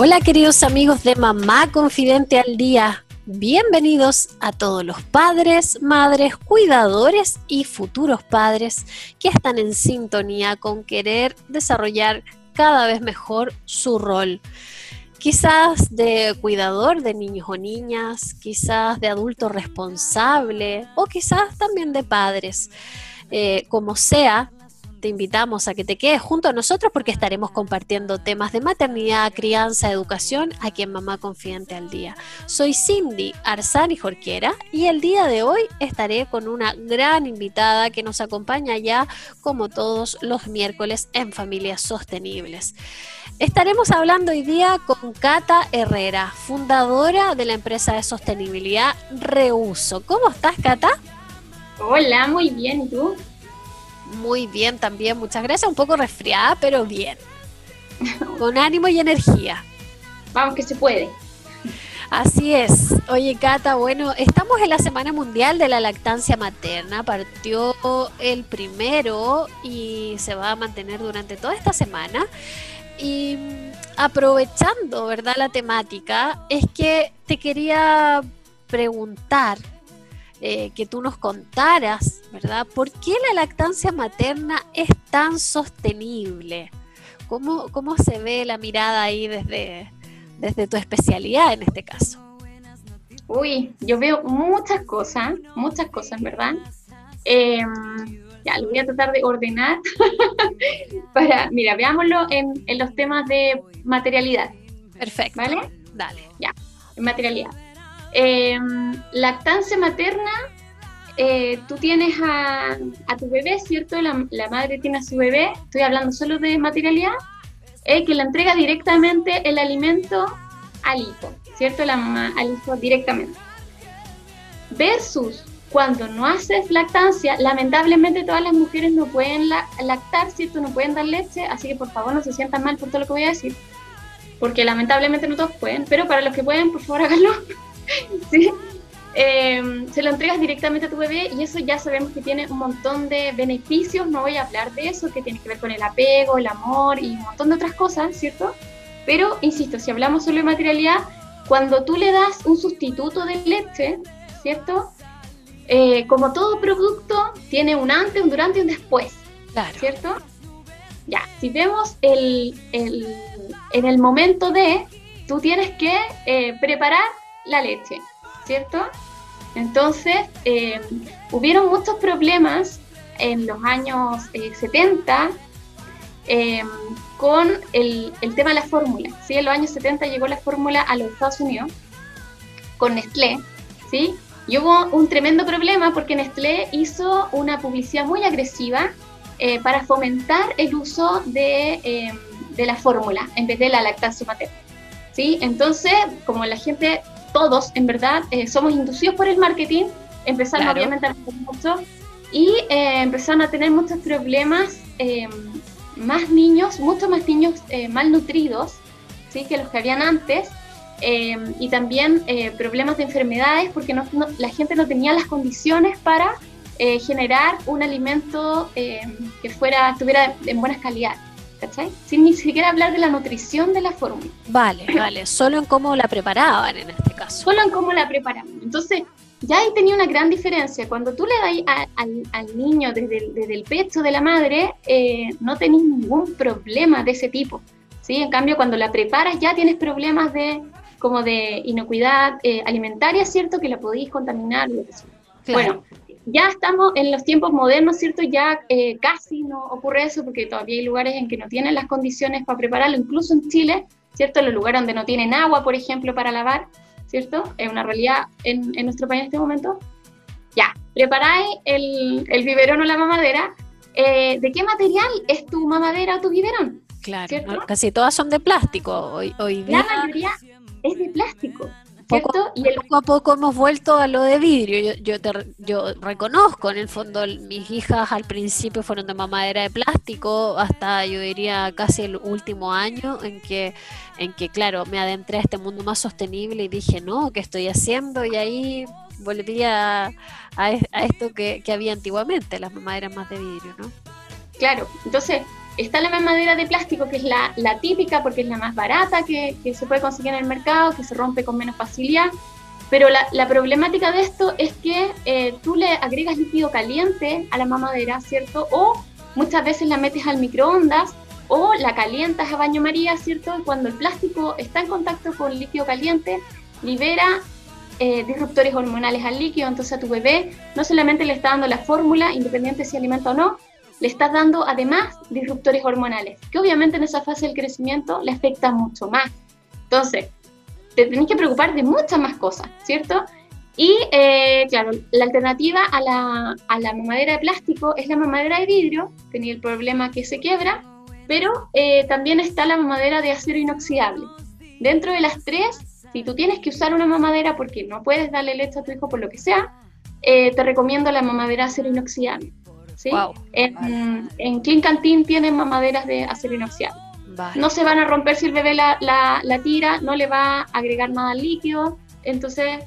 Hola queridos amigos de Mamá Confidente al Día. Bienvenidos a todos los padres, madres, cuidadores y futuros padres que están en sintonía con querer desarrollar cada vez mejor su rol. Quizás de cuidador de niños o niñas, quizás de adulto responsable o quizás también de padres. Eh, como sea, te invitamos a que te quedes junto a nosotros porque estaremos compartiendo temas de maternidad, crianza, educación aquí en Mamá Confidente al Día. Soy Cindy Arzani Jorquera y el día de hoy estaré con una gran invitada que nos acompaña ya como todos los miércoles en Familias Sostenibles. Estaremos hablando hoy día con Cata Herrera, fundadora de la empresa de sostenibilidad Reuso. ¿Cómo estás, Cata? Hola, muy bien, ¿y tú? Muy bien también, muchas gracias. Un poco resfriada, pero bien. Con ánimo y energía. Vamos, que se puede. Así es. Oye, Cata, bueno, estamos en la Semana Mundial de la Lactancia Materna. Partió el primero y se va a mantener durante toda esta semana. Y aprovechando, ¿verdad? La temática, es que te quería preguntar eh, que tú nos contaras, ¿verdad? ¿Por qué la lactancia materna es tan sostenible? ¿Cómo, cómo se ve la mirada ahí desde, desde tu especialidad en este caso? Uy, yo veo muchas cosas, muchas cosas, ¿verdad? Em, ya, lo voy a tratar de ordenar para, mira, veámoslo en, en los temas de materialidad. Perfecto. ¿Vale? Dale. Ya, en materialidad. Em, lactancia materna, eh, tú tienes a, tu bebé, ¿cierto? La, madre tiene a su bebé, estoy hablando solo de materialidad, eh, que le entrega directamente el alimento al hijo, ¿cierto? La mamá al hijo directamente. Versus cuando no haces lactancia, lamentablemente todas las mujeres no pueden lactar, ¿cierto? No pueden dar leche, así que por favor no se sientan mal por todo lo que voy a decir, porque lamentablemente no todos pueden, pero para los que pueden, por favor háganlo. ¿sí? Em, se lo entregas directamente a tu bebé y eso ya sabemos que tiene un montón de beneficios, no voy a hablar de eso, que tiene que ver con el apego, el amor y un montón de otras cosas, ¿cierto? Pero, insisto, si hablamos solo de materialidad, cuando tú le das un sustituto de leche, ¿cierto? Eh, como todo producto, tiene un antes, un durante y un después, ¿cierto? Ya, si vemos el, el, en el momento de, tú tienes que eh, preparar la leche, ¿cierto? Entonces, eh, hubieron muchos problemas en los años 70 eh, eh, con el, tema de la fórmula. ¿sí? En los años 70 llegó la fórmula a los Estados Unidos con Nestlé, ¿sí? Y hubo un tremendo problema porque Nestlé hizo una publicidad muy agresiva para fomentar el uso de, de la fórmula en vez de la lactancia materna. ¿sí? Entonces, como la gente todos, en verdad, eh, somos inducidos por el marketing, empezaron obviamente a mucho y eh, empezaron a tener muchos problemas, em, más niños, muchos más niños eh, malnutridos ¿sí? que los que habían antes. Y también problemas de enfermedades porque la gente no tenía las condiciones para generar un alimento que fuera, estuviera en buenas calidades. ¿Cachai? Sin ni siquiera hablar de la nutrición de la fórmula. Vale, vale, solo en cómo la preparaban en este caso. Solo en cómo la preparaban. Entonces, ya ahí tenía una gran diferencia. Cuando tú le das al, niño desde el, desde el, pecho de la madre, eh, no tenés ningún problema de ese tipo. ¿sí? En cambio, cuando la preparas ya tienes problemas de como de inocuidad eh, alimentaria, ¿cierto? Que la podéis contaminar. Lo que sea. Bueno, ya estamos en los tiempos modernos, ¿cierto? Ya eh, casi no ocurre eso porque todavía hay lugares en que no tienen las condiciones para prepararlo, incluso en Chile, ¿cierto? Los lugares donde no tienen agua, por ejemplo, para lavar, ¿cierto? Es una realidad en, nuestro país en este momento. Ya, preparáis el, el biberón o la mamadera. Eh, ¿De qué material es tu mamadera o tu biberón? Claro, casi todas son de plástico hoy, hoy día. La mayoría es de plástico. Poco, y poco a poco hemos vuelto a lo de vidrio. Yo, yo, yo reconozco, en el fondo, mis hijas al principio fueron de mamadera de plástico, hasta yo diría casi el último año, en que, en que claro, me adentré a este mundo más sostenible y dije, no, ¿qué estoy haciendo? Y ahí volví a, a, esto que, que había antiguamente, las mamaderas más de vidrio, ¿no? Claro, entonces Está la mamadera de plástico, que es la, típica porque es la más barata que, se puede conseguir en el mercado, que se rompe con menos facilidad. Pero la, problemática de esto es que eh, tú le agregas líquido caliente a la mamadera, ¿cierto? O muchas veces la metes al microondas o la calientas a baño María, ¿cierto? Y cuando el plástico está en contacto con líquido caliente, libera eh, disruptores hormonales al líquido, entonces a tu bebé no solamente le está dando la fórmula, independiente si alimenta o no, le estás dando además disruptores hormonales, que obviamente en esa fase del crecimiento le afecta mucho más. Entonces, te tenés que preocupar de muchas más cosas, ¿cierto? Y eh, claro, la alternativa a la, a la, mamadera de plástico es la mamadera de vidrio, tenía el problema que se quiebra, pero eh, también está la mamadera de acero inoxidable. Dentro de las tres, si tú tienes que usar una mamadera porque no puedes darle leche a tu hijo por lo que sea, eh, te recomiendo la mamadera de acero inoxidable. ¿Sí? En, en, Clean Canteen tienen mamaderas de acero inoxidable. No se van a romper si el bebé la, la, tira, no le va a agregar nada al líquido. Entonces,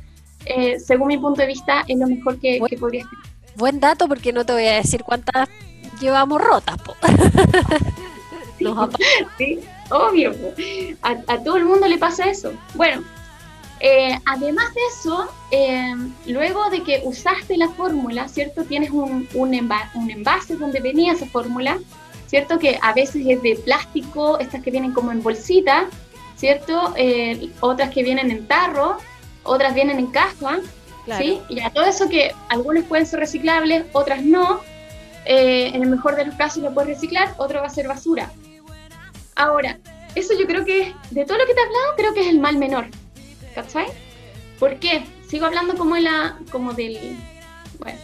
eh, según mi punto de vista, es lo mejor que, podría ser. Buen dato porque no te voy a decir cuántas llevamos rotas. sí, obvio. A, a, todo el mundo le pasa eso. Bueno, eh, además de eso, eh, luego de que usaste la fórmula, ¿cierto? Tienes un, un, envase donde venía esa fórmula, ¿cierto? Que a veces es de plástico, estas que vienen como en bolsita, ¿cierto? Eh, otras que vienen en tarro, otras vienen en caja, ¿sí? Y a todo eso que algunas pueden ser reciclables, otras no. en el mejor de los casos lo puedes reciclar, otro va a ser basura. Ahora, eso yo creo que, de todo lo que te he hablado, creo que es el mal menor. ¿Cachai? ¿Por qué? Sigo hablando como, la, como del... Bueno,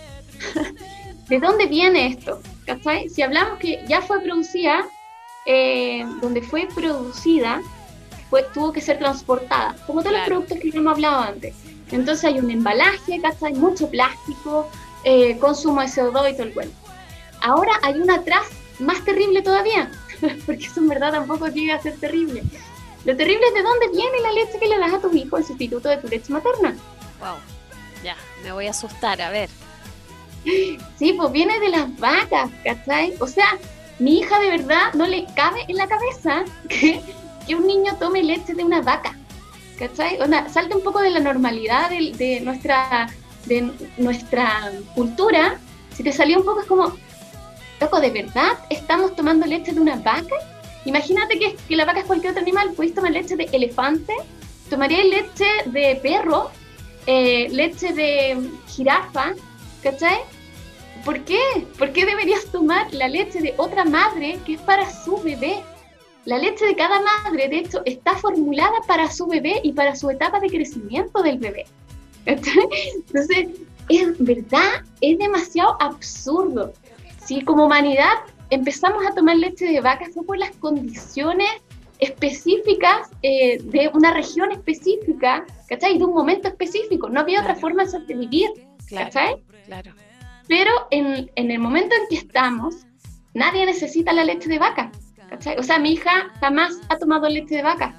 ¿de dónde viene esto? ¿Cachai? Si hablamos que ya fue producida, eh, donde fue producida, fue, tuvo que ser transportada, como todos los productos que hemos hablado antes. Entonces hay un embalaje, ¿cachai? Mucho plástico, eh, consumo de CO2 y todo el cuento. Ahora hay una atrás más terrible todavía, porque eso en verdad tampoco llega a ser terrible. Lo terrible es de dónde viene la leche que le das a tus hijos, el sustituto de tu leche materna. Wow, ya, me voy a asustar, a ver. Sí, pues viene de las vacas, ¿cachai? O sea, mi hija de verdad no le cabe en la cabeza que, que un niño tome leche de una vaca, ¿cachai? O sea, salte un poco de la normalidad de, de, nuestra, de nuestra cultura. Si te salió un poco es como, loco, ¿de verdad estamos tomando leche de una vaca? Imagínate que, que la vaca es cualquier otro animal, puedes tomar leche de elefante, tomaría leche de perro, eh, leche de jirafa, ¿cachai? ¿Por qué? ¿Por qué deberías tomar la leche de otra madre que es para su bebé? La leche de cada madre, de hecho, está formulada para su bebé y para su etapa de crecimiento del bebé. Entonces, es verdad, es demasiado absurdo. Si como humanidad empezamos a tomar leche de vaca fue por las condiciones específicas eh, de una región específica, ¿cachai? De un momento específico. No había otra forma de sobrevivir, ¿cachai? Claro. Pero en, en, el momento en que estamos, nadie necesita la leche de vaca, ¿cachai? O sea, mi hija jamás ha tomado leche de vaca.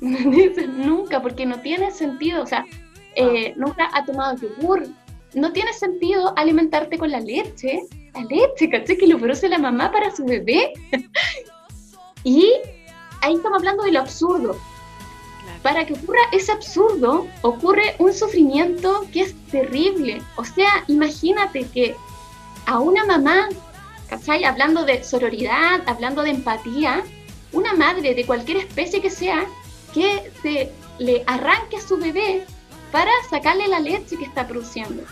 nunca, porque no tiene sentido. O sea, eh, nunca ha tomado yogur. No tiene sentido alimentarte con la leche la leche, ¿caché? Que lo produce la mamá para su bebé. y ahí estamos hablando de lo absurdo. Para que ocurra ese absurdo, ocurre un sufrimiento que es terrible. O sea, imagínate que a una mamá, ¿cachai? Hablando de sororidad, hablando de empatía, una madre de cualquier especie que sea, que se le arranque a su bebé para sacarle la leche que está produciendo.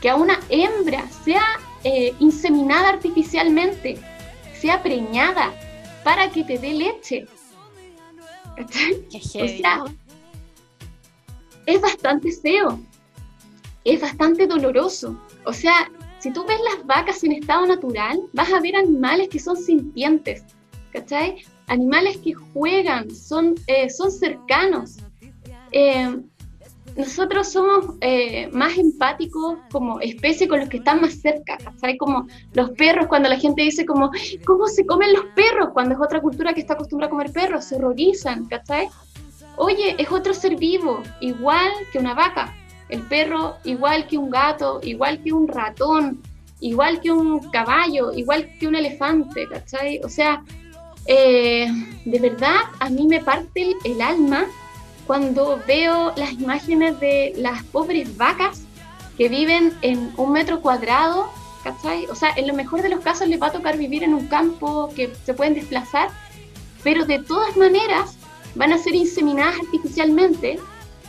Que a una hembra sea eh, inseminada artificialmente, sea preñada para que te dé leche. o sea, es bastante feo, es bastante doloroso. O sea, si tú ves las vacas en estado natural, vas a ver animales que son sintientes, ¿cachai? Animales que juegan, son, eh, son cercanos. Eh, nosotros somos eh, más empáticos como especie con los que están más cerca, ¿cachai? Como los perros, cuando la gente dice como, ¿cómo se comen los perros? Cuando es otra cultura que está acostumbrada a comer perros, se horrorizan, ¿cachai? Oye, es otro ser vivo, igual que una vaca. El perro, igual que un gato, igual que un ratón, igual que un caballo, igual que un elefante, ¿cachai? O sea, eh, de verdad, a mí me parte el alma cuando veo las imágenes de las pobres vacas que viven en un metro cuadrado, ¿cachai? O sea, en lo mejor de los casos les va a tocar vivir en un campo que se pueden desplazar, pero de todas maneras van a ser inseminadas artificialmente,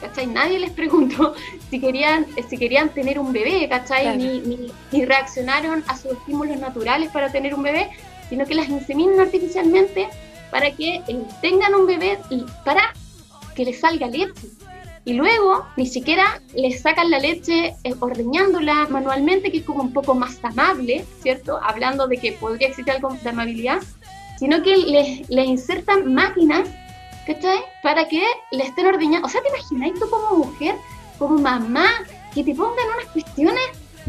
¿cachai? Nadie les preguntó si querían, si querían tener un bebé, ¿cachai? Ni, ni, ni reaccionaron a sus estímulos naturales para tener un bebé, sino que las inseminan artificialmente para que eh, tengan un bebé y para que le salga leche. Y luego ni siquiera les sacan la leche eh, ordeñándola manualmente, que es como un poco más amable, ¿cierto? Hablando de que podría existir algo de amabilidad, sino que les, insertan máquinas, ¿cachai? Para que le estén ordeñando. O sea, ¿te imagináis tú como mujer, como mamá, que te pongan unas cuestiones,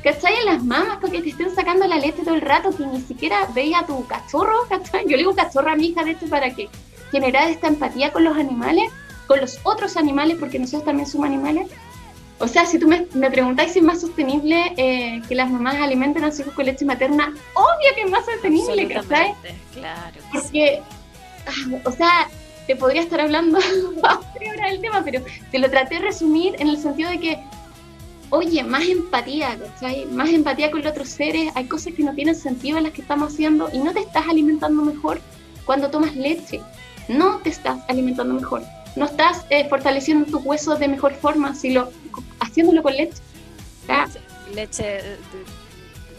¿cachai? En las mamas para que te estén sacando la leche todo el rato, que ni siquiera veía a tu cachorro, ¿cachai? Yo le digo cachorro a mi hija, de hecho, para que generar esta empatía con los animales con los otros animales, porque nosotros también somos animales. O sea, si tú me, me preguntáis si es más sostenible eh, que las mamás alimenten a sus hijos con leche materna, obvio que es más sostenible, ¿cachai? Claro. Porque, ah, o sea, te podría estar hablando del tema, pero te lo traté de resumir en el sentido de que, oye, más empatía, ¿cachai? Más empatía con los otros seres. Hay cosas que no tienen sentido en las que estamos haciendo y no te estás alimentando mejor cuando tomas leche. No te estás alimentando mejor no estás eh, fortaleciendo tus huesos de mejor forma, sino haciéndolo con leche. Leche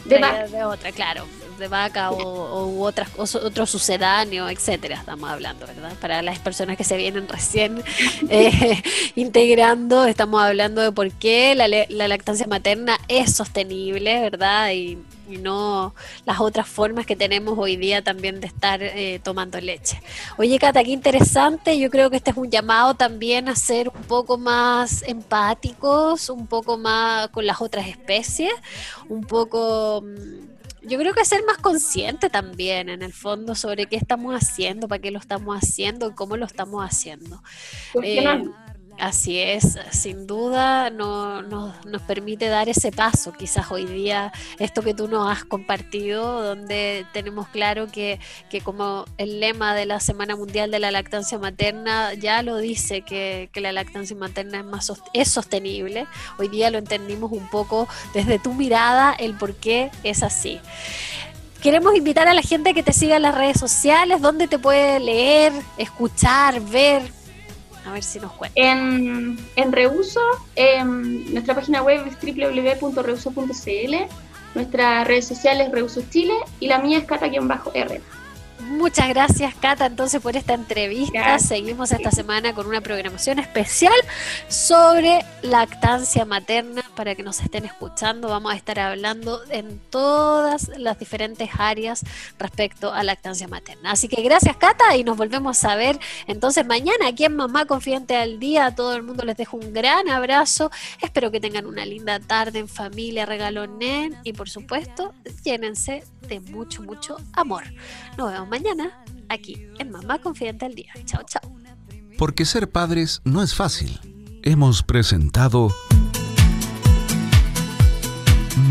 de, otra, claro, de vaca o, otras, otro sucedáneo, etcétera, estamos hablando, ¿verdad? Para las personas que se vienen recién eh, integrando, estamos hablando de por qué la, la lactancia materna es sostenible, ¿verdad? Y y no las otras formas que tenemos hoy día también de estar eh, tomando leche. Oye, Cata, qué interesante. Yo creo que este es un llamado también a ser un poco más empáticos, un poco más con las otras especies, un poco... Yo creo que ser más consciente también, en el fondo, sobre qué estamos haciendo, para qué lo estamos haciendo y cómo lo estamos haciendo. Así es, sin duda no, nos permite dar ese paso. Quizás hoy día esto que tú nos has compartido, donde tenemos claro que, que como el lema de la Semana Mundial de la Lactancia Materna ya lo dice, que, que la lactancia materna es, más, es sostenible. Hoy día lo entendimos un poco desde tu mirada el por qué es así. Queremos invitar a la gente que te siga en las redes sociales, donde te puede leer, escuchar, ver, En, en Reuso, nuestra página web es www.reuso.cl, nuestras redes sociales Reuso Chile y la mía es cata-r. Muchas gracias, Cata, entonces por esta entrevista. Seguimos esta semana con una programación especial sobre lactancia materna para que nos estén escuchando. Vamos a estar hablando en todas las diferentes áreas respecto a lactancia materna. Así que gracias, Cata, y nos volvemos a ver entonces mañana aquí en Mamá Confidente al Día. A todo el mundo les dejo un gran abrazo. Espero que tengan una linda tarde en familia, regalonen y por supuesto, llénense de mucho, mucho amor. Nos vemos mañana aquí en Mamá Confidente al Día. Chao, chao. Porque ser padres no es fácil. Hemos presentado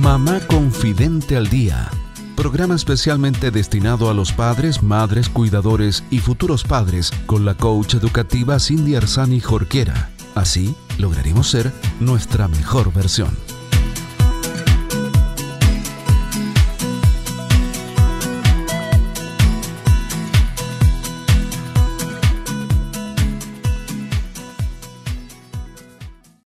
Mamá Confidente al Día, programa especialmente destinado a los padres, madres, cuidadores y futuros padres con la coach educativa Cindy Arzani Jorquera. Así lograremos ser nuestra mejor versión.